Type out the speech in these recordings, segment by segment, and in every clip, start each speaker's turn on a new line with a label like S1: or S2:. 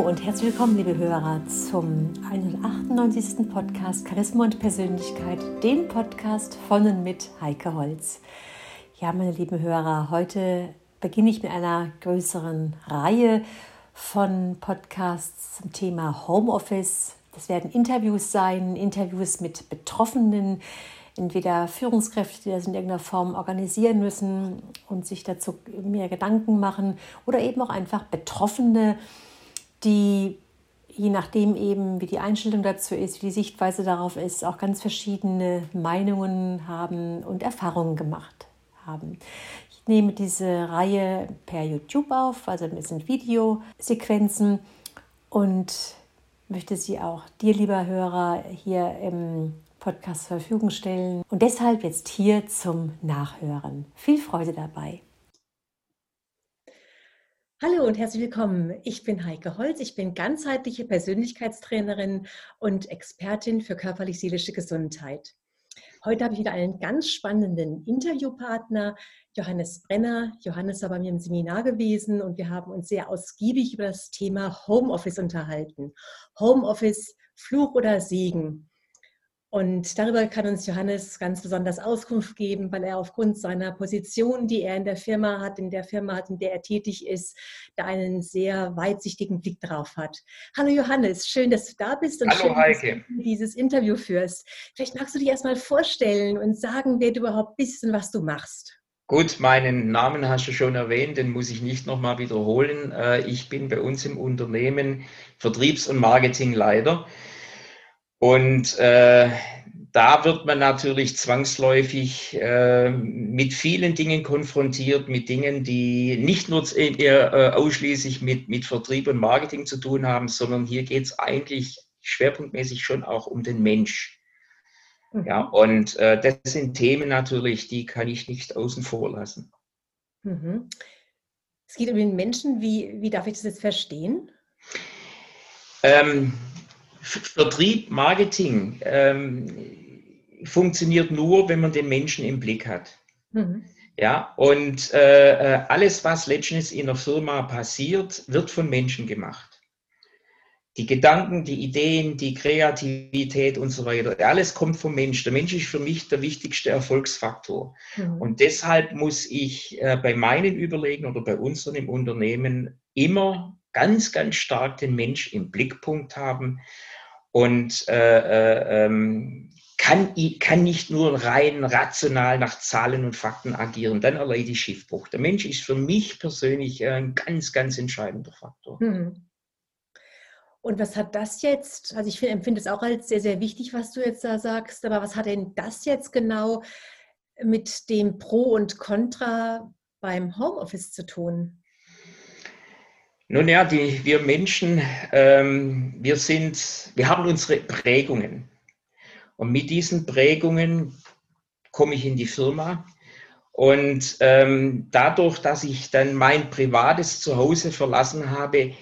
S1: Und herzlich willkommen, liebe Hörer, zum 198. Podcast Charisma und Persönlichkeit, dem Podcast von und mit Heike Holz. Ja, meine lieben Hörer, heute beginne ich mit einer größeren Reihe von Podcasts zum Thema Homeoffice. Das werden Interviews sein, Interviews mit Betroffenen, entweder Führungskräfte, die das in irgendeiner Form organisieren müssen und sich dazu mehr Gedanken machen, oder eben auch einfach Betroffene, die je nachdem eben, wie die Einstellung dazu ist, wie die Sichtweise darauf ist, auch ganz verschiedene Meinungen haben und Erfahrungen gemacht haben. Ich nehme diese Reihe per YouTube auf, also es sind Videosequenzen und möchte sie auch dir, lieber Hörer, hier im Podcast zur Verfügung stellen und deshalb jetzt hier zum Nachhören. Viel Freude dabei. Hallo und herzlich willkommen. Ich bin Heike Holz. Ich bin ganzheitliche Persönlichkeitstrainerin und Expertin für körperlich-seelische Gesundheit. Heute habe ich wieder einen ganz spannenden Interviewpartner, Johannes Brenner. Johannes war bei mir im Seminar gewesen und wir haben uns sehr ausgiebig über das Thema Homeoffice unterhalten. Homeoffice, Fluch oder Segen. Und darüber kann uns Johannes ganz besonders Auskunft geben, weil er aufgrund seiner Position, die er in der Firma hat, in der Firma hat, in der er tätig ist, da einen sehr weitsichtigen Blick drauf hat. Hallo Johannes, schön, dass du da bist und
S2: Hallo,
S1: schön,
S2: Heike.
S1: dass du dieses Interview führst. Vielleicht magst du dich erstmal vorstellen und sagen, wer du überhaupt bist und was du machst.
S2: Gut, meinen Namen hast du schon erwähnt, den muss ich nicht nochmal wiederholen. Äh, ich bin bei uns im Unternehmen Vertriebs- und Marketingleiter. Und äh, da wird man natürlich zwangsläufig äh, mit vielen Dingen konfrontiert, mit Dingen, die nicht nur äh, ausschließlich mit, mit Vertrieb und Marketing zu tun haben, sondern hier geht es eigentlich schwerpunktmäßig schon auch um den Mensch. Mhm. Ja, und äh, das sind Themen natürlich, die kann ich nicht außen vor lassen.
S1: Mhm. Es geht um den Menschen. Wie, wie darf ich das jetzt verstehen?
S2: Ähm, Vertrieb, Marketing ähm, funktioniert nur, wenn man den Menschen im Blick hat. Mhm. Ja, und äh, äh, alles, was letztens in der Firma passiert, wird von Menschen gemacht. Die Gedanken, die Ideen, die Kreativität und so weiter, alles kommt vom Mensch. Der Mensch ist für mich der wichtigste Erfolgsfaktor. Mhm. Und deshalb muss ich äh, bei meinen Überlegen oder bei unseren im Unternehmen immer ganz, ganz stark den Mensch im Blickpunkt haben und äh, äh, ähm, kann, kann nicht nur rein rational nach Zahlen und Fakten agieren, dann erleide ich Schiffbruch. Der Mensch ist für mich persönlich ein ganz, ganz entscheidender Faktor. Hm.
S1: Und was hat das jetzt, also ich empfinde es auch als sehr, sehr wichtig, was du jetzt da sagst, aber was hat denn das jetzt genau mit dem Pro und Contra beim Homeoffice zu tun?
S2: Nun ja, die, wir Menschen, ähm, wir sind, wir haben unsere Prägungen. Und mit diesen Prägungen komme ich in die Firma. Und ähm, dadurch, dass ich dann mein privates Zuhause verlassen habe,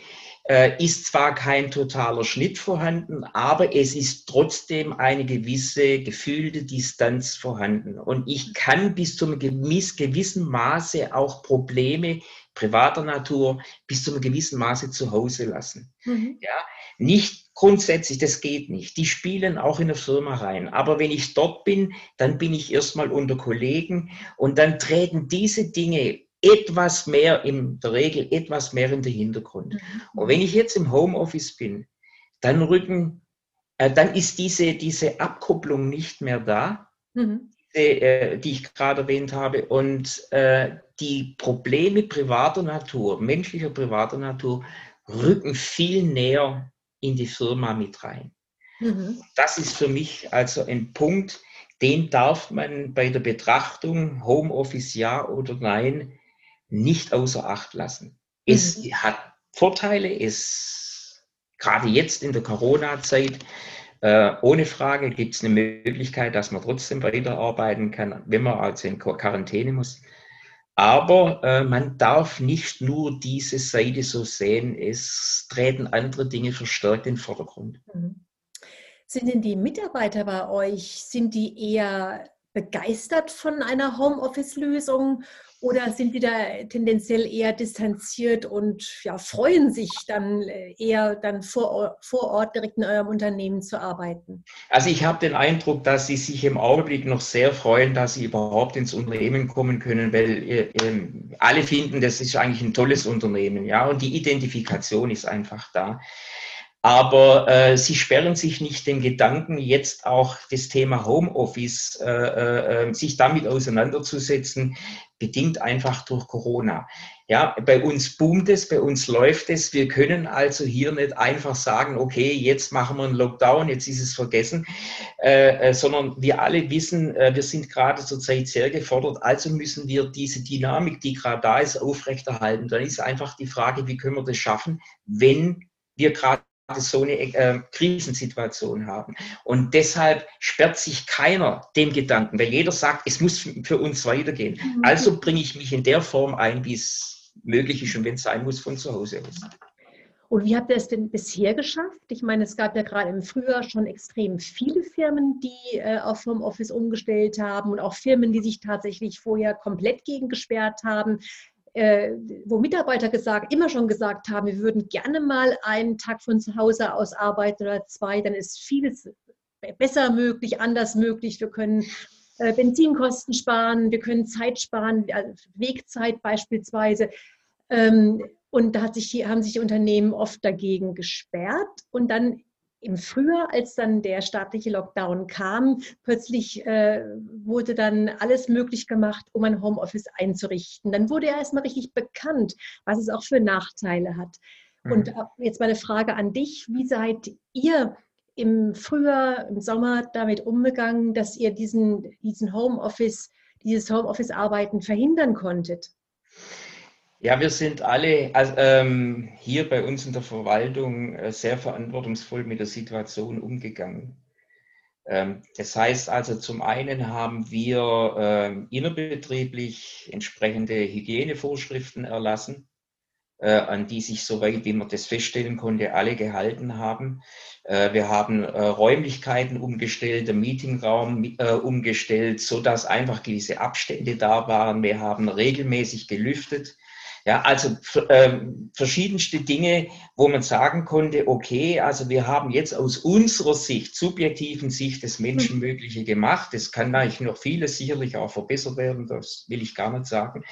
S2: äh, ist zwar kein totaler Schnitt vorhanden, aber es ist trotzdem eine gewisse gefühlte Distanz vorhanden. Und ich kann bis zu einem gewissen Maße auch Probleme privater Natur bis zu einem gewissen Maße zu Hause lassen. Mhm. Ja, nicht grundsätzlich, das geht nicht. Die spielen auch in eine Firma rein. Aber wenn ich dort bin, dann bin ich erstmal unter Kollegen und dann treten diese Dinge etwas mehr, in der Regel etwas mehr in den Hintergrund. Mhm. Und wenn ich jetzt im Homeoffice bin, dann rücken, äh, dann ist diese, diese Abkupplung nicht mehr da. Mhm. Äh, die ich gerade erwähnt habe. Und äh, die Probleme privater Natur, menschlicher privater Natur, rücken viel näher in die Firma mit rein. Mhm. Das ist für mich also ein Punkt, den darf man bei der Betrachtung Homeoffice ja oder nein nicht außer Acht lassen. Mhm. Es hat Vorteile, es gerade jetzt in der Corona-Zeit äh, ohne Frage gibt es eine Möglichkeit, dass man trotzdem weiterarbeiten kann, wenn man also in Quarantäne muss. Aber äh, man darf nicht nur diese Seite so sehen, es treten andere Dinge verstärkt in den Vordergrund. Mhm.
S1: Sind denn die Mitarbeiter bei euch, sind die eher begeistert von einer Homeoffice-Lösung Oder sind die da tendenziell eher distanziert und ja, freuen sich dann äh, eher dann vor, vor Ort direkt in eurem Unternehmen zu arbeiten?
S2: Also ich habe den Eindruck, dass sie sich im Augenblick noch sehr freuen, dass sie überhaupt ins Unternehmen kommen können, weil äh, ähm, alle finden, das ist eigentlich ein tolles Unternehmen, ja, und die Identifikation ist einfach da. Aber äh, sie sperren sich nicht den Gedanken, jetzt auch das Thema Homeoffice, äh, äh, sich damit auseinanderzusetzen, bedingt einfach durch Corona. Ja, bei uns boomt es, bei uns läuft es. Wir können also hier nicht einfach sagen, okay, jetzt machen wir einen Lockdown, jetzt ist es vergessen, äh, äh sondern wir alle wissen, äh, wir sind gerade zurzeit sehr gefordert. Also müssen wir diese Dynamik, die gerade da ist, aufrechterhalten. Dann ist einfach die Frage, wie können wir das schaffen, wenn wir gerade so eine äh, Krisensituation haben. Und deshalb sperrt sich keiner dem Gedanken, weil jeder sagt, es muss für uns weitergehen. Mhm. Also bringe ich mich in der Form ein, wie es möglich ist und wenn es sein muss, von zu Hause aus.
S1: Und wie habt ihr es denn bisher geschafft? Ich meine, es gab ja gerade im Frühjahr schon extrem viele Firmen, die äh, auf Homeoffice umgestellt haben und auch Firmen, die sich tatsächlich vorher komplett gegen gesperrt haben äh, wo Mitarbeiter gesagt, immer schon gesagt haben, wir würden gerne mal einen Tag von zu Hause aus arbeiten oder zwei, dann ist vieles besser möglich, anders möglich. Wir können äh, Benzinkosten sparen, wir können Zeit sparen, also Wegzeit beispielsweise. Ähm, und da sich, haben sich Unternehmen oft dagegen gesperrt. Und dann im Frühjahr, als dann der staatliche Lockdown kam, plötzlich äh, wurde dann alles möglich gemacht, um ein Homeoffice einzurichten. Dann wurde ja erstmal richtig bekannt, was es auch für Nachteile hat. Mhm. Und jetzt meine Frage an dich, wie seid ihr im Frühjahr, im Sommer damit umgegangen, dass ihr diesen, diesen Homeoffice, dieses Homeoffice-Arbeiten verhindern konntet?
S2: Ja, wir sind alle also, ähm, hier bei uns in der Verwaltung äh, sehr verantwortungsvoll mit der Situation umgegangen. Ähm, das heißt also, zum einen haben wir ähm, innerbetrieblich entsprechende Hygienevorschriften erlassen, äh, an die sich, soweit wie man das feststellen konnte, alle gehalten haben. Äh, wir haben äh, Räumlichkeiten umgestellt, den Meetingraum äh, umgestellt, so dass einfach gewisse Abstände da waren. Wir haben regelmäßig gelüftet. Ja, also ähm, verschiedenste Dinge, wo man sagen konnte, okay, also wir haben jetzt aus unserer Sicht, subjektiven Sicht das Menschenmögliche gemacht. Es kann eigentlich noch vieles sicherlich auch verbessert werden, das will ich gar nicht sagen.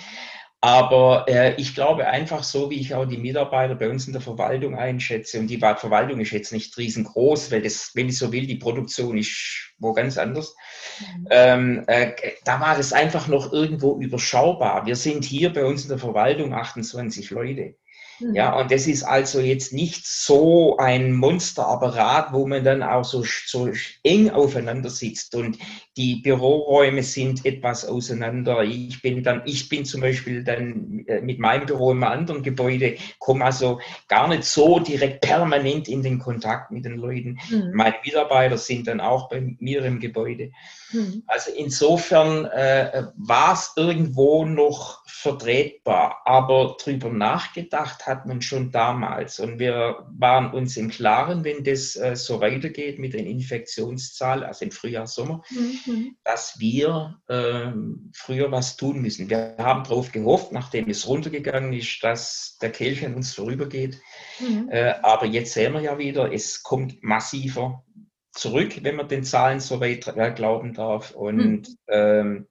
S2: Aber äh, ich glaube einfach so, wie ich auch die Mitarbeiter bei uns in der Verwaltung einschätze, und die Verwaltung ist jetzt nicht riesengroß, weil das, wenn ich so will, die Produktion ist wo ganz anders. Mhm. Ähm, äh, da war das einfach noch irgendwo überschaubar. Wir sind hier bei uns in der Verwaltung 28 Leute. Mhm. Ja, und das ist also jetzt nicht so ein Monsterapparat, wo man dann auch so, so eng aufeinander sitzt und die Büroräume sind etwas auseinander. Ich bin dann, ich bin zum Beispiel dann äh, mit meinem Büro im anderen Gebäude, komme also gar nicht so direkt permanent in den Kontakt mit den Leuten. Mhm. Meine Mitarbeiter sind dann auch bei mir im Gebäude. Mhm. Also insofern äh, war es irgendwo noch vertretbar, aber drüber nachgedacht hat man schon damals und wir waren uns im Klaren, wenn das äh, so weitergeht mit den Infektionszahlen, also im Frühjahr, Sommer, mhm. dass wir äh, früher was tun müssen. Wir haben darauf gehofft, nachdem es runtergegangen ist, dass der Kelch an uns vorübergeht. Mhm. Äh, aber jetzt sehen wir ja wieder, es kommt massiver zurück, wenn man den Zahlen so weit äh, glauben darf. Und mhm. ähm,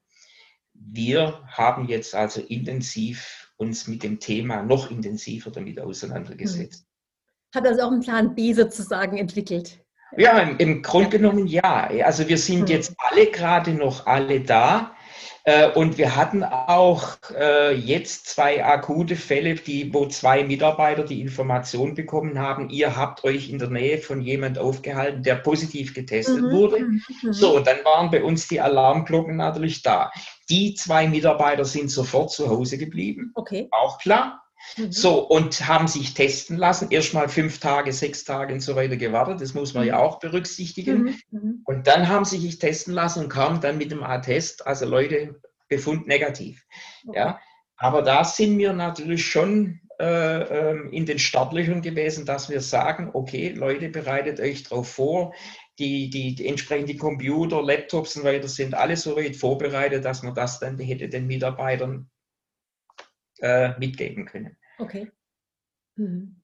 S2: wir haben jetzt also intensiv uns mit dem Thema noch intensiver damit auseinandergesetzt.
S1: Hat also auch einen Plan B sozusagen entwickelt?
S2: Ja, im, im Grunde genommen ja. Also wir sind jetzt alle gerade noch alle da. Äh, und wir hatten auch äh, jetzt zwei akute Fälle, die, wo zwei Mitarbeiter die Information bekommen haben, ihr habt euch in der Nähe von jemand aufgehalten, der positiv getestet mhm. wurde. Mhm. So, und dann waren bei uns die Alarmglocken natürlich da. Die zwei Mitarbeiter sind sofort zu Hause geblieben. Okay. Auch klar. Mhm. So, und haben sich testen lassen. Erstmal fünf Tage, sechs Tage und so weiter gewartet. Das muss man mhm. ja auch berücksichtigen. Mhm. mhm. Und dann haben sie sich testen lassen und kamen dann mit dem A-Test, also Leute, Befund negativ. Okay. Ja, aber da sind wir natürlich schon äh, ähm, in den Startlöchern gewesen, dass wir sagen, okay, Leute, bereitet euch darauf vor. Die, die, die entsprechenden Computer, Laptops und weiter sind alle so weit vorbereitet, dass man das dann hätte den Mitarbeitern äh, mitgeben können.
S1: Okay. Mhm.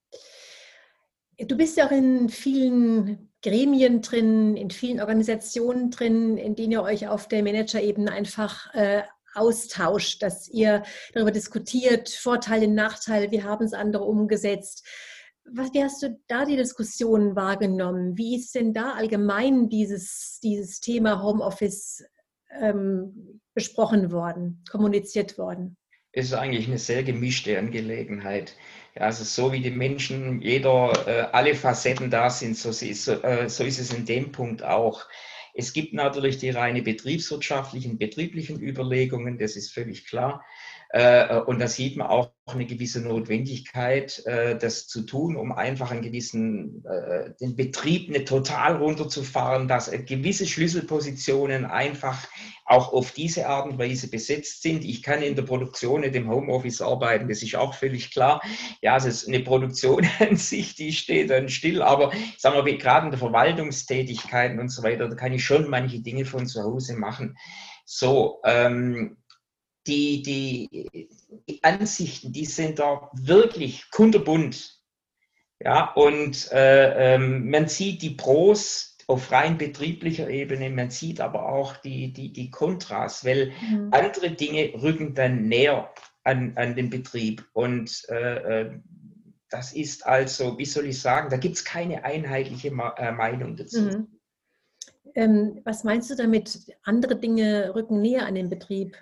S1: Du bist ja auch in vielen Gremien drin, in vielen Organisationen drin, in denen ihr euch auf der Managerebene einfach äh, austauscht, dass ihr darüber diskutiert, Vorteile, Nachteile, wie haben es andere umgesetzt. Was, wie hast du da die Diskussion wahrgenommen? Wie ist denn da allgemein dieses, dieses Thema Homeoffice ähm, besprochen worden, kommuniziert worden?
S2: Es ist eigentlich eine sehr gemischte Angelegenheit. Ja, also so wie die Menschen, jeder, äh, alle Facetten da sind, so, so, äh, so ist es in dem Punkt auch. Es gibt natürlich die reine betriebswirtschaftlichen, betrieblichen Überlegungen, das ist völlig klar. Äh, und da sieht man auch eine gewisse Notwendigkeit, äh, das zu tun, um einfach einen gewissen, äh, den Betrieb nicht total runterzufahren, dass gewisse Schlüsselpositionen einfach auch auf diese Art und Weise besetzt sind. Ich kann in der Produktion nicht im Homeoffice arbeiten, das ist auch völlig klar. Ja, es ist eine Produktion an sich, die steht dann still, aber sagen wir, gerade in der Verwaltungstätigkeiten und so weiter, da kann ich schon manche Dinge von zu Hause machen. So, ähm, die, die, Ansichten, die sind da wirklich kunterbunt. Ja, und äh, ähm, man sieht die Pros auf rein betrieblicher Ebene, man sieht aber auch die, die, die Kontras, weil mhm. andere Dinge rücken dann näher an, an den Betrieb. Und äh, äh das ist also, wie soll ich sagen, da gibt es keine einheitliche äh, Meinung dazu. Mhm.
S1: Ähm, was meinst du damit, andere Dinge rücken näher an den Betrieb?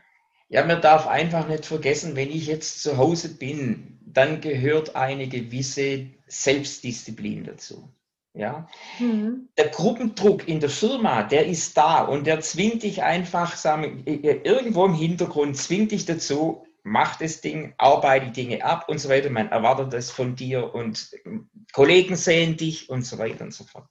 S2: Ja, man darf einfach nicht vergessen, wenn ich jetzt zu Hause bin, dann gehört eine gewisse Selbstdisziplin dazu. Ja? Mhm. Der Gruppendruck in der Firma, der ist da und der zwingt dich einfach, sagen, irgendwo im Hintergrund zwingt dich dazu, mach das Ding, arbeite die Dinge ab und so weiter. Man erwartet das von dir und Kollegen sehen dich und so weiter und so fort.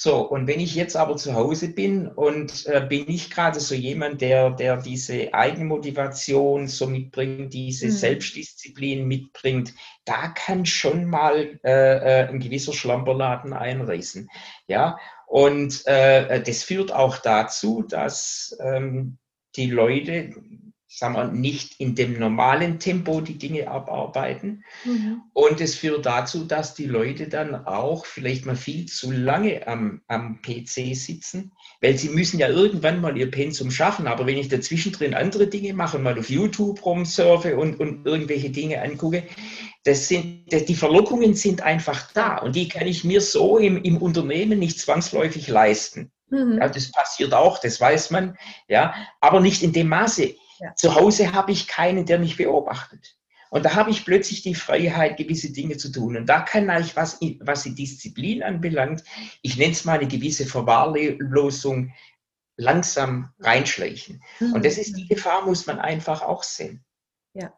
S2: So, und wenn ich jetzt aber zu Hause bin und äh, bin ich gerade so jemand, der, der diese Eigenmotivation so mitbringt, diese mhm. Selbstdisziplin mitbringt, da kann schon mal äh, äh, ein gewisser Schlamperladen einreißen. Ja, und äh, das führt auch dazu, dass ähm, die Leute sagen wir, nicht in dem normalen Tempo die Dinge abarbeiten. Mhm. Und es führt dazu, dass die Leute dann auch vielleicht mal viel zu lange am, am PC sitzen, weil sie müssen ja irgendwann mal ihr Pensum schaffen. Aber wenn ich dazwischen drin andere Dinge mache, mal auf YouTube rumsurfe und, und irgendwelche Dinge angucke, das sind, das, die Verlockungen sind einfach da und die kann ich mir so im, im Unternehmen nicht zwangsläufig leisten. Mhm. Ja, das passiert auch, das weiß man, ja, aber nicht in dem Maße. Ja. Zu Hause habe ich keinen, der mich beobachtet. Und da habe ich plötzlich die Freiheit, gewisse Dinge zu tun. Und da kann ich, was, was die Disziplin anbelangt, ich nenne es mal eine gewisse Verwahrlosung, langsam reinschleichen. Mhm. Und das ist die Gefahr, muss man einfach auch sehen.
S1: Ja.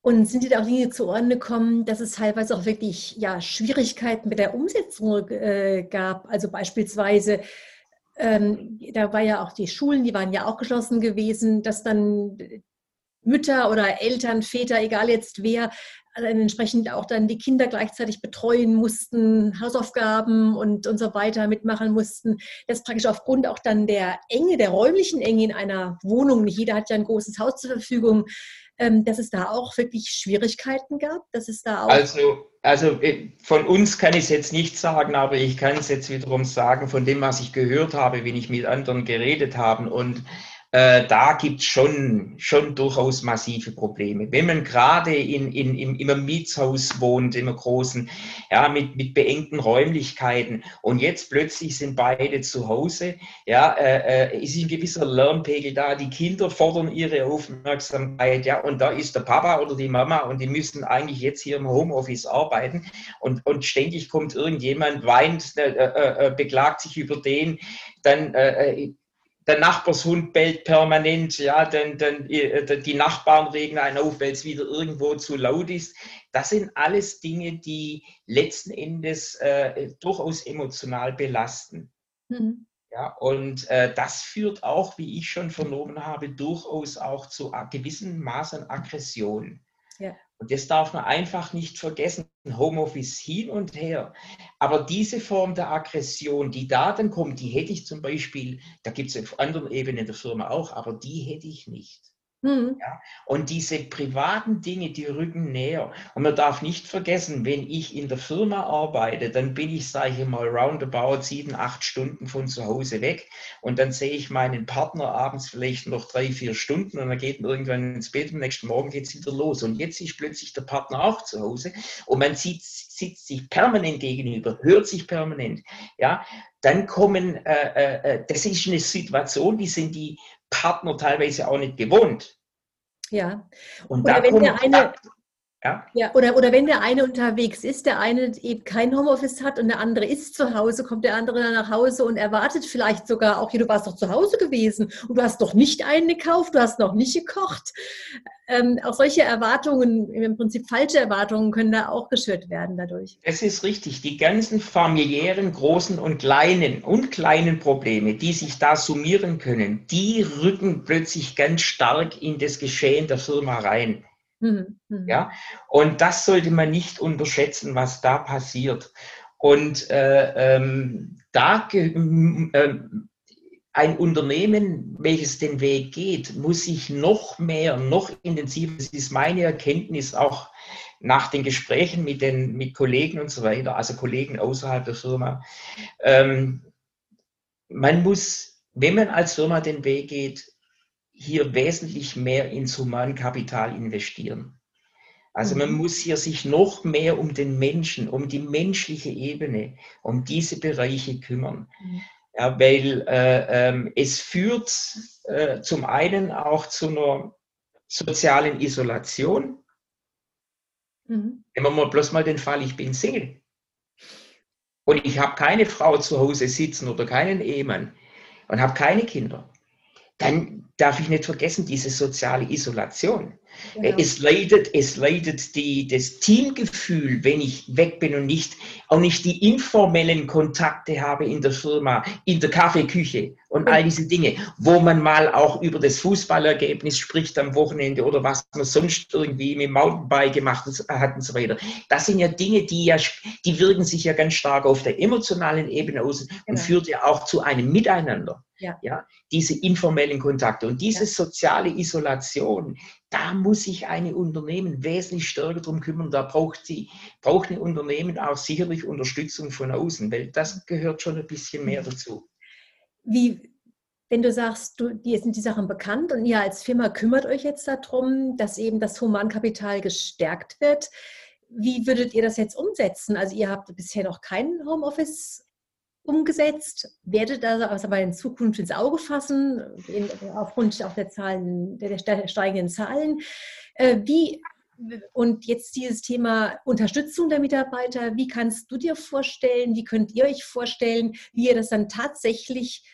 S1: Und sind dir da auch Dinge zu Ohren gekommen, dass es teilweise auch wirklich ja, Schwierigkeiten mit der Umsetzung äh, gab? Also beispielsweise ähm, da war ja auch die Schulen, die waren ja auch geschlossen gewesen, dass dann Mütter oder Eltern, Väter, egal jetzt wer, dann entsprechend auch dann die Kinder gleichzeitig betreuen mussten, Hausaufgaben und, und so weiter mitmachen mussten. Das praktisch aufgrund auch dann der Enge, der räumlichen Enge in einer Wohnung, nicht jeder hat ja ein großes Haus zur Verfügung, dass es da auch wirklich Schwierigkeiten gab, dass es da auch...
S2: Also also äh, von uns kann ich es jetzt nicht sagen, aber ich kann es jetzt wiederum sagen, von dem, was ich gehört habe, wenn ich mit anderen geredet habe. Und äh, da gibt es schon, schon durchaus massive Probleme. Wenn man gerade in, in, im, im Mietshaus wohnt, im großen, ja, mit, mit beengten Räumlichkeiten und jetzt plötzlich sind beide zu Hause, ja, äh, äh, ist ein gewisser Lärmpegel da, die Kinder fordern ihre Aufmerksamkeit, ja, und da ist der Papa oder die Mama und die müssen eigentlich jetzt hier im Homeoffice arbeiten und, und ständig kommt irgendjemand, weint, äh, äh, äh beklagt sich über den, dann äh, der Nachbarshund bellt permanent, ja, denn, denn äh, die Nachbarn regen einen auf, weil es wieder irgendwo zu laut ist. Das sind alles Dinge, die letzten Endes äh, durchaus emotional belasten. Mhm. Ja, und äh, das führt auch, wie ich schon vernommen habe, durchaus auch zu gewissen Maßen Aggression. Ja. Und das darf man einfach nicht vergessen. Homeoffice hin und her. Aber diese Form der Aggression, die da dann kommt, die hätte ich zum Beispiel, da gibt es auf anderen Ebenen der Firma auch, aber die hätte ich nicht. Mhm. Ja? Und diese privaten Dinge, die rücken näher. Und man darf nicht vergessen, wenn ich in der Firma arbeite, dann bin ich, sage ich mal, roundabout sieben, acht Stunden von zu Hause weg. Und dann sehe ich meinen Partner abends vielleicht noch drei, vier Stunden und dann geht man irgendwann ins Bett. Am nächsten Morgen geht es wieder los. Und jetzt ist plötzlich der Partner auch zu Hause und man sieht, sitzt sich permanent gegenüber, hört sich permanent. Ja, dann kommen, äh, äh, äh das ist eine Situation, die sind die Partner teilweise auch nicht gewohnt.
S1: Ja.
S2: Und oder da wenn der
S1: eine, ja. ja. oder, oder wenn der eine unterwegs ist, der eine eben kein Homeoffice hat und der andere ist zu Hause, kommt der andere dann nach Hause und erwartet vielleicht sogar auch, hier, du warst doch zu Hause gewesen und du hast doch nicht eingekauft, du hast noch nicht gekocht. Ähm, auch solche Erwartungen, im Prinzip falsche Erwartungen, können da auch geschürt werden dadurch.
S2: Es ist richtig. Die ganzen familiären, großen und kleinen und kleinen Probleme, die sich da summieren können, die rücken plötzlich ganz stark in das Geschehen der Firma rein. Mhm. Mhm. Ja, und das sollte man nicht unterschätzen, was da passiert. Und äh, ähm, da äh, ein Unternehmen, welches den Weg geht, muss sich noch mehr, noch intensiver, das ist meine Erkenntnis auch nach den Gesprächen mit den mit Kollegen und so weiter, also Kollegen außerhalb der Firma, ähm, man muss, wenn man als Firma den Weg geht, hier wesentlich mehr ins Humankapital investieren. Also man mhm. muss hier sich noch mehr um den Menschen, um die menschliche Ebene, um diese Bereiche kümmern. Mhm. Ja, weil äh, ähm, es führt äh, zum einen auch zu einer sozialen Isolation. Mhm. Nehmen wir mal bloß mal den Fall, ich bin Single. Und ich habe keine Frau zu Hause sitzen oder keinen Ehemann und habe keine Kinder. Dann darf ich nicht vergessen, diese soziale Isolation. Genau. Es leidet, es leidet die, das Teamgefühl, wenn ich weg bin und nicht, auch nicht die informellen Kontakte habe in der Firma, in der Kaffeeküche und all diese Dinge, wo man mal auch über das Fußballergebnis spricht am Wochenende oder was man sonst irgendwie mit Mountainbike gemacht hat und so weiter. Das sind ja Dinge, die ja, die wirken sich ja ganz stark auf der emotionalen Ebene aus genau. und führt ja auch zu einem Miteinander. Ja. ja. diese informellen Kontakte und diese ja. soziale Isolation, da muss sich eine Unternehmen wesentlich stärker darum kümmern. Da braucht sie, braucht ein Unternehmen auch sicherlich Unterstützung von außen, weil das gehört schon ein bisschen mehr dazu.
S1: Wie, wenn du sagst, du, dir sind die Sachen bekannt und ihr als Firma kümmert euch jetzt darum, dass eben das Humankapital gestärkt wird, wie würdet ihr das jetzt umsetzen? Also ihr habt bisher noch keinen Homeoffice umgesetzt, werdet das aber in Zukunft ins Auge fassen, in, aufgrund auch der Zahlen, der, der steigenden Zahlen. Äh, wie, und jetzt dieses Thema Unterstützung der Mitarbeiter, wie kannst du dir vorstellen, wie könnt ihr euch vorstellen, wie ihr das dann tatsächlich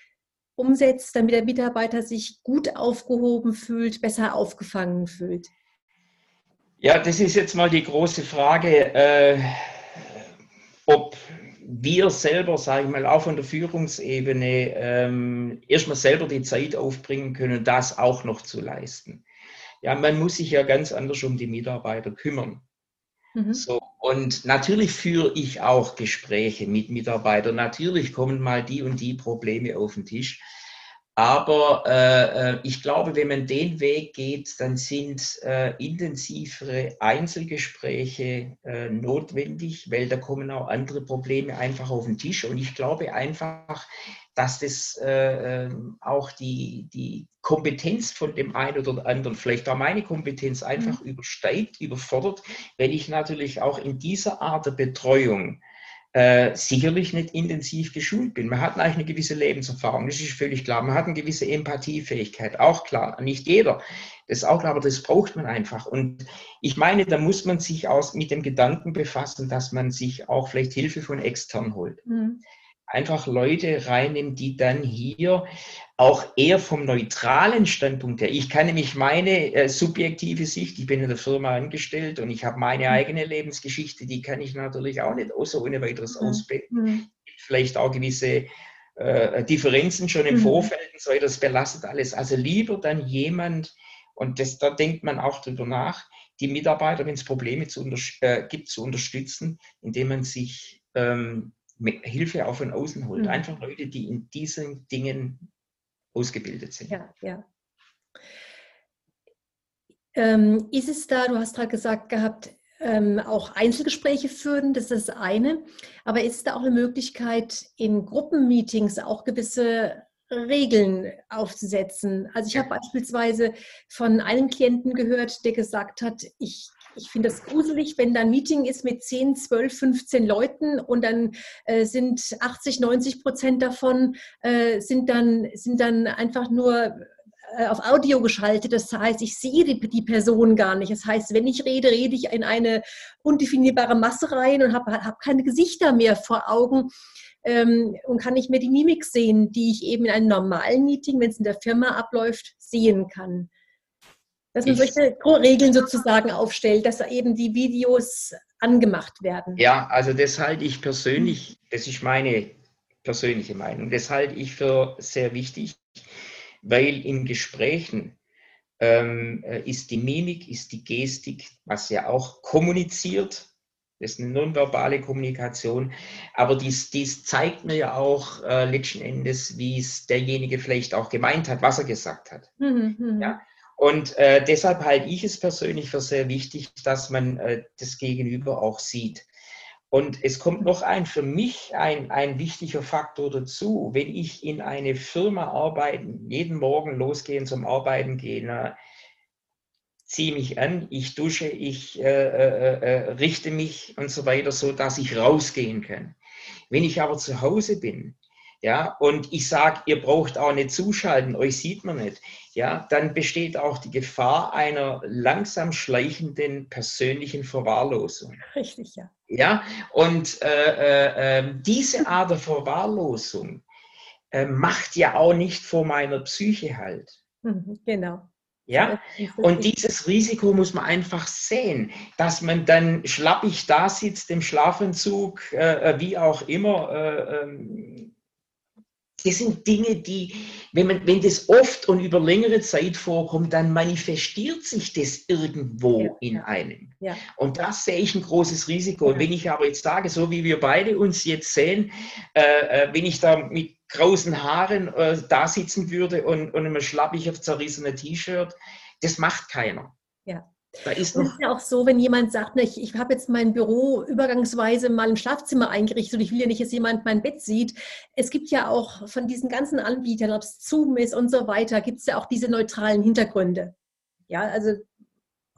S1: umsetzt, damit der Mitarbeiter sich gut aufgehoben fühlt, besser aufgefangen fühlt?
S2: Ja, das ist jetzt mal die große Frage, äh, ob wir selber, sage ich mal, auch von der Führungsebene ähm, erstmal selber die Zeit aufbringen können, das auch noch zu leisten. Ja, man muss sich ja ganz anders um die Mitarbeiter kümmern. Mhm. So, und natürlich führe ich auch Gespräche mit Mitarbeitern. Natürlich kommen mal die und die Probleme auf den Tisch. Aber äh, äh, ich glaube, wenn man den Weg geht, dann sind äh, intensivere Einzelgespräche äh, notwendig, weil da kommen auch andere Probleme einfach auf den Tisch. Und ich glaube einfach, dass das äh, ähm, auch die, die Kompetenz von dem einen oder anderen, vielleicht auch meine Kompetenz einfach mhm. übersteigt, überfordert, wenn ich natürlich auch in dieser Art der Betreuung äh, sicherlich nicht intensiv geschult bin. Man hat eigentlich eine gewisse Lebenserfahrung, das ist völlig klar. Man hat eine gewisse Empathiefähigkeit, auch klar. Nicht jeder, das ist auch klar, aber das braucht man einfach. Und ich meine, da muss man sich aus, mit dem Gedanken befassen, dass man sich auch vielleicht Hilfe von extern holt. Mhm einfach Leute reinnimmt, die dann hier auch eher vom neutralen Standpunkt her, ich kann nämlich meine äh, subjektive Sicht, ich bin in der Firma angestellt und ich habe meine mhm. eigene Lebensgeschichte, die kann ich natürlich auch nicht so ohne weiteres mhm. ausbilden. Mhm. Vielleicht auch gewisse äh, Differenzen schon im mhm. Vorfeld und so weiter, das belastet alles. Also lieber dann jemand, und das, da denkt man auch drüber nach, die Mitarbeiter, wenn es Probleme zu äh, gibt, zu unterstützen, indem man sich ähm, Hilfe auch von außen holt. Mhm. Einfach Leute, die in diesen Dingen ausgebildet sind.
S1: Ja, ja. Ähm, ist es da, du hast gerade gesagt gehabt, ähm, auch Einzelgespräche führen, das ist das eine. Aber ist da auch eine Möglichkeit, in Gruppenmeetings auch gewisse Regeln aufzusetzen? Also ich habe beispielsweise von einem Klienten gehört, der gesagt hat, ich ich finde das gruselig, wenn da ein Meeting ist mit 10, 12, 15 Leuten und dann äh, sind 80, 90 Prozent davon äh, sind, dann, sind dann einfach nur äh, auf Audio geschaltet. Das heißt, ich sehe die, die, Person gar nicht. Das heißt, wenn ich rede, rede ich in eine undefinierbare Masse rein und habe hab keine Gesichter mehr vor Augen ähm, und kann nicht mehr die Mimik sehen, die ich eben in einem normalen Meeting, wenn es in der Firma abläuft, sehen kann. Dass man ich, solche Regeln sozusagen aufstellt, dass eben die Videos angemacht werden.
S2: Ja, also das halte ich persönlich, das ist meine persönliche Meinung, das halte ich für sehr wichtig weil in Gesprächen ähm, äh, ist die Mimik, ist die Gestik, was ja auch kommuniziert, das ist eine nonverbale Kommunikation, aber dies, dies zeigt mir ja auch äh, letzten Endes, wie es derjenige vielleicht auch gemeint hat, was er gesagt hat. Mhm, mhm. ja? Und äh, deshalb halte ich es persönlich für sehr wichtig, dass man äh, das Gegenüber auch sieht. Und es kommt noch ein, für mich ein, ein wichtiger Faktor dazu. Wenn ich in eine Firma arbeiten, jeden Morgen losgehen zum Arbeiten gehen, ziehe mich an, ich dusche, ich äh, äh, äh, richte mich und so weiter, so dass ich rausgehen kann. Wenn ich aber zu Hause bin, ja, und ich sage, ihr braucht auch nicht zuschalten, euch sieht man nicht, ja, dann besteht auch die Gefahr einer langsam schleichenden persönlichen Verwahrlosung.
S1: Richtig, ja.
S2: Ja, und äh, äh, ähm, diese Art der Verwahrlosung äh, macht ja auch nicht vor meiner Psyche halt.
S1: Mhm, genau.
S2: Ja, und dieses Risiko muss man einfach sehen, dass man dann schlappig da sitzt im Schlafentzug, äh, äh, wie auch immer, äh, ähm, das sind Dinge, die, wenn, man, wenn das oft und über längere Zeit vorkommt, dann manifestiert sich das irgendwo ja, in einem. Ja. Und das sehe ich ein großes Risiko. Und wenn ich aber jetzt sage, so wie wir beide uns jetzt sehen, äh, äh wenn ich da mit krausen Haaren äh, da sitzen würde und, und einem schlappig auf zerrissene T-Shirt, das macht keiner.
S1: Da ist noch. Es ist ja auch so, wenn jemand sagt, ne, ich, ich habe jetzt mein Büro übergangsweise mal im Schlafzimmer eingerichtet und ich will ja nicht, dass jemand mein Bett sieht. Es gibt ja auch von diesen ganzen Anbietern, ob es Zoom ist und so weiter, gibt es ja auch diese neutralen Hintergründe. Ja, also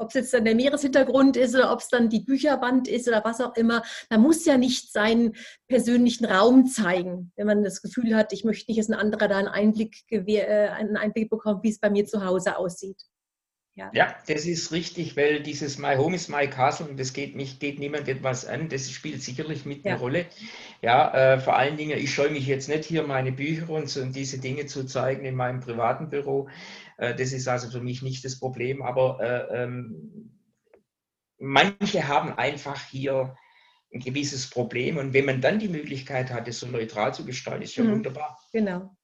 S1: ob es jetzt dann der Meereshintergrund ist oder ob es dann die Bücherwand ist oder was auch immer. Man muss ja nicht seinen persönlichen Raum zeigen, wenn man das Gefühl hat, ich möchte nicht, dass ein anderer da einen Einblick, äh, einen Einblick bekommt, wie es bei mir zu Hause aussieht.
S2: Ja. ja, das ist richtig, weil dieses My Home is My Castle und das geht, mich, geht niemand etwas an, das spielt sicherlich mit ja. eine Rolle. Ja, äh, vor allen Dingen, ich scheue mich jetzt nicht hier meine Bücher und, so, und diese Dinge zu zeigen in meinem privaten Büro. Äh, das ist also für mich nicht das Problem, aber äh, ähm, manche haben einfach hier ein gewisses Problem und wenn man dann die Möglichkeit hat, es so neutral zu gestalten, ist ja mhm. wunderbar.
S1: Genau.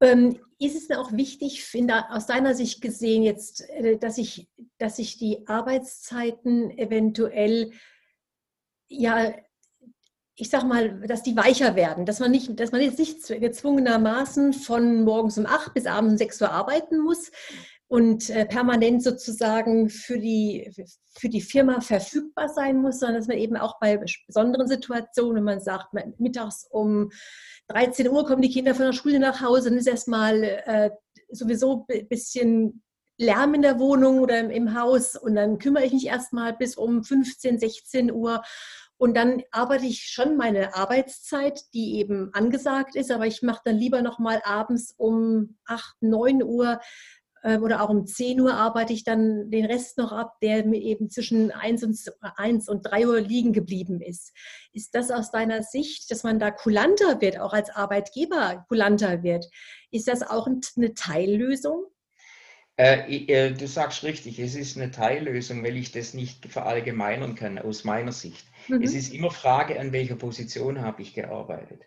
S1: Ähm, ist es auch wichtig, finde, aus deiner Sicht gesehen jetzt, äh, dass ich, dass ich die Arbeitszeiten eventuell, ja, ich sag mal, dass die weicher werden, dass man nicht, dass man jetzt nicht gezwungenermaßen von morgens um acht bis abends um sechs Uhr arbeiten muss und äh, permanent sozusagen für die, für die Firma verfügbar sein muss, sondern dass man eben auch bei besonderen Situationen, wenn man sagt, mittags um 13 Uhr kommen die Kinder von der Schule nach Hause, dann ist erstmal äh, sowieso ein bisschen Lärm in der Wohnung oder im, im Haus und dann kümmere ich mich erstmal bis um 15, 16 Uhr. Und dann arbeite ich schon meine Arbeitszeit, die eben angesagt ist, aber ich mache dann lieber nochmal abends um 8, 9 Uhr oder auch um 10 Uhr arbeite ich dann den Rest noch ab, der mir eben zwischen 1 und, 1 und 3 Uhr liegen geblieben ist. Ist das aus deiner Sicht, dass man da kulanter wird, auch als Arbeitgeber kulanter wird? Ist das auch eine Teillösung?
S2: Äh, äh, du sagst richtig, es ist eine Teillösung, weil ich das nicht verallgemeinern kann aus meiner Sicht. Mhm. Es ist immer Frage, an welcher Position habe ich gearbeitet.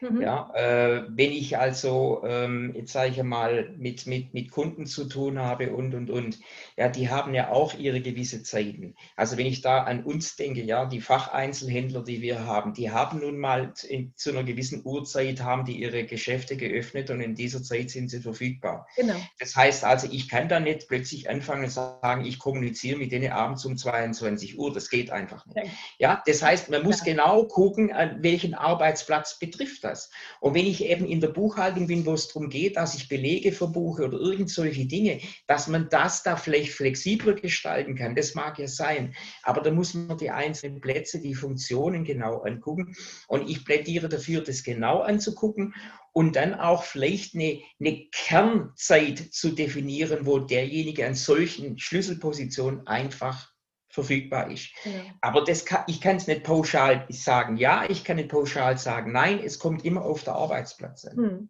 S2: Mhm. Ja, äh, wenn ich also, ähm, jetzt sage ich mal, mit, mit, mit Kunden zu tun habe und, und, und, ja, die haben ja auch ihre gewisse Zeiten. Also wenn ich da an uns denke, ja, die Facheinzelhändler, die wir haben, die haben nun mal in, zu einer gewissen Uhrzeit, haben die ihre Geschäfte geöffnet und in dieser Zeit sind sie verfügbar. Genau. Das heißt also, ich kann da nicht plötzlich anfangen und sagen, ich kommuniziere mit denen abends um 22 Uhr. Das geht einfach nicht. Ja, das heißt, man muss ja. genau gucken, an welchen Arbeitsplatz betrifft das das. Und wenn ich eben in der Buchhaltung bin, wo es darum geht, dass ich Belege verbuche oder irgend solche Dinge, dass man das da vielleicht flexibler gestalten kann, das mag ja sein. Aber da muss man die einzelnen Plätze, die Funktionen genau angucken. Und ich plädiere dafür, das genau anzugucken und dann auch vielleicht eine, eine Kernzeit zu definieren, wo derjenige an solchen Schlüsselpositionen einfach verfügbar ist. Ja. Aber das kann, ich kann es nicht pauschal sagen, ja, ich kann nicht pauschal sagen, nein, es kommt immer auf der Arbeitsplatz an. Hm.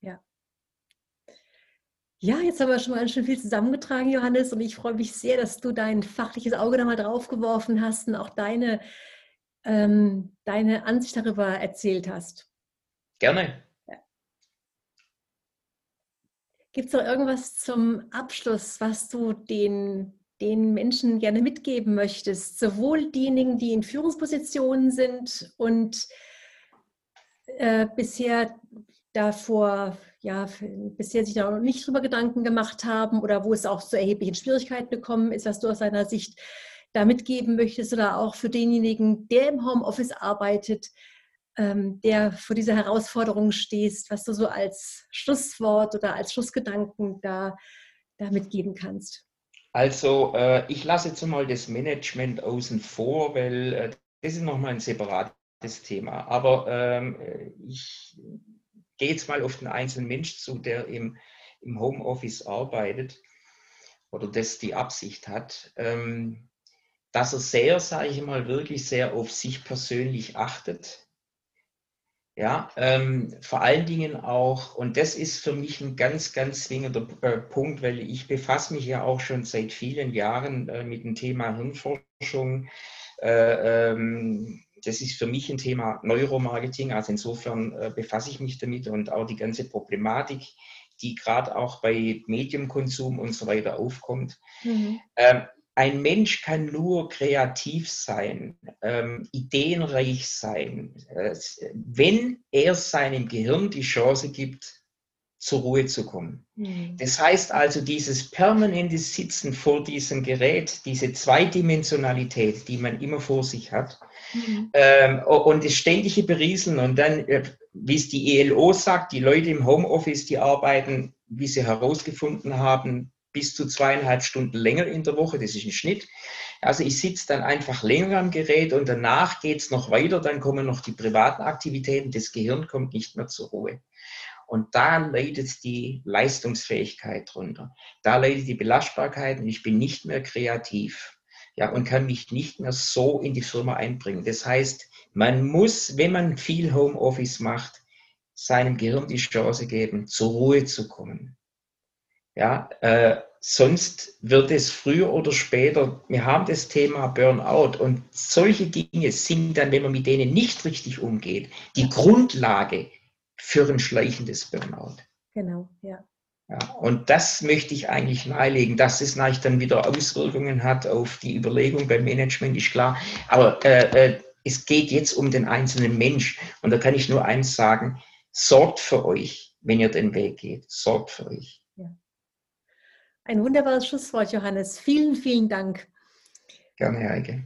S1: Ja. Ja, jetzt haben wir schon mal ganz schön viel zusammengetragen, Johannes, und ich freue mich sehr, dass du dein fachliches Auge da mal drauf geworfen hast und auch deine, ähm, deine Ansicht darüber erzählt hast.
S2: Gerne.
S1: Gibt es noch irgendwas zum Abschluss, was du den den Menschen gerne mitgeben möchtest? Sowohl diejenigen, die in Führungspositionen sind und äh, bisher davor, ja, bisher sich da noch nicht drüber Gedanken gemacht haben oder wo es auch zu erheblichen Schwierigkeiten gekommen ist, was du aus deiner Sicht da mitgeben möchtest oder auch für denjenigen, der im Homeoffice arbeitet, ähm, der vor dieser Herausforderung stehst, was du so als Schlusswort oder als Schlussgedanken da, da mitgeben kannst.
S2: Also äh, ich lasse jetzt mal das Management außen vor, weil äh, das ist nochmal ein separates Thema. Aber ähm, ich gehe jetzt mal auf den einzelnen Mensch zu, der im, im Homeoffice arbeitet oder das die Absicht hat, ähm, dass er sehr, sage ich mal, wirklich sehr auf sich persönlich achtet ja, ähm, vor allen Dingen auch, und das ist für mich ein ganz, ganz zwingender äh, Punkt, weil ich befasse mich ja auch schon seit vielen Jahren äh, mit dem Thema Hirnforschung. Äh, ähm, das ist für mich ein Thema Neuromarketing, also insofern äh, befasse ich mich damit und auch die ganze Problematik, die gerade auch bei Mediumkonsum und so weiter aufkommt. Mhm. Ähm, ein Mensch kann nur kreativ sein, ähm, ideenreich sein, äh, wenn er seinem Gehirn die Chance gibt, zur Ruhe zu kommen. Mhm. Das heißt also, dieses permanente Sitzen vor diesem Gerät, diese Zweidimensionalität, die man immer vor sich hat, mhm. ähm, und das ständige Berieseln und dann, äh, wie es die ELO sagt, die Leute im Homeoffice, die arbeiten, wie sie herausgefunden haben, bis zu zweieinhalb Stunden länger in der Woche, das ist ein Schnitt. Also ich sitze dann einfach länger am Gerät und danach geht es noch weiter, dann kommen noch die privaten Aktivitäten, das Gehirn kommt nicht mehr zur Ruhe. Und da leidet die Leistungsfähigkeit drunter. Da leidet die Belastbarkeit und ich bin nicht mehr kreativ. Ja, und kann mich nicht mehr so in die Firma einbringen. Das heißt, man muss, wenn man viel Homeoffice macht, seinem Gehirn die Chance geben, zur Ruhe zu kommen. Ja, äh, sonst wird es früher oder später, wir haben das Thema Burnout und solche Dinge sind dann, wenn man mit denen nicht richtig umgeht, die Grundlage für ein schleichendes Burnout.
S1: Genau, ja.
S2: ja. Und das möchte ich eigentlich nahelegen, dass es natürlich dann wieder Auswirkungen hat auf die Überlegung beim Management, ist klar. Aber äh, äh, es geht jetzt um den einzelnen Mensch. Und da kann ich nur eins sagen, sorgt für euch, wenn ihr den Weg geht. Sorgt für euch.
S1: Ein wunderbares Schlusswort, Johannes. Vielen, vielen Dank.
S2: Gerne, Heike.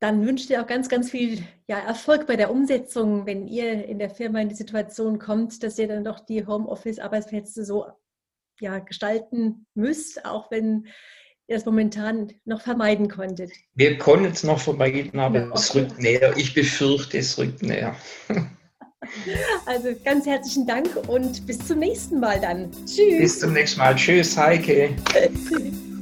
S1: Dann wünsche ich dir auch ganz, ganz viel ja, Erfolg bei der Umsetzung, wenn ihr in der Firma in die Situation kommt, dass ihr dann doch die Homeoffice-Arbeitsplätze so ja, gestalten müsst, auch wenn ihr es momentan noch vermeiden konntet.
S2: Wir konnten es noch vermeiden, aber ja. es rückt näher. Ich befürchte, es rückt näher.
S1: Also ganz herzlichen Dank und bis zum nächsten Mal dann. Tschüss.
S2: Bis zum nächsten Mal. Tschüss, Heike.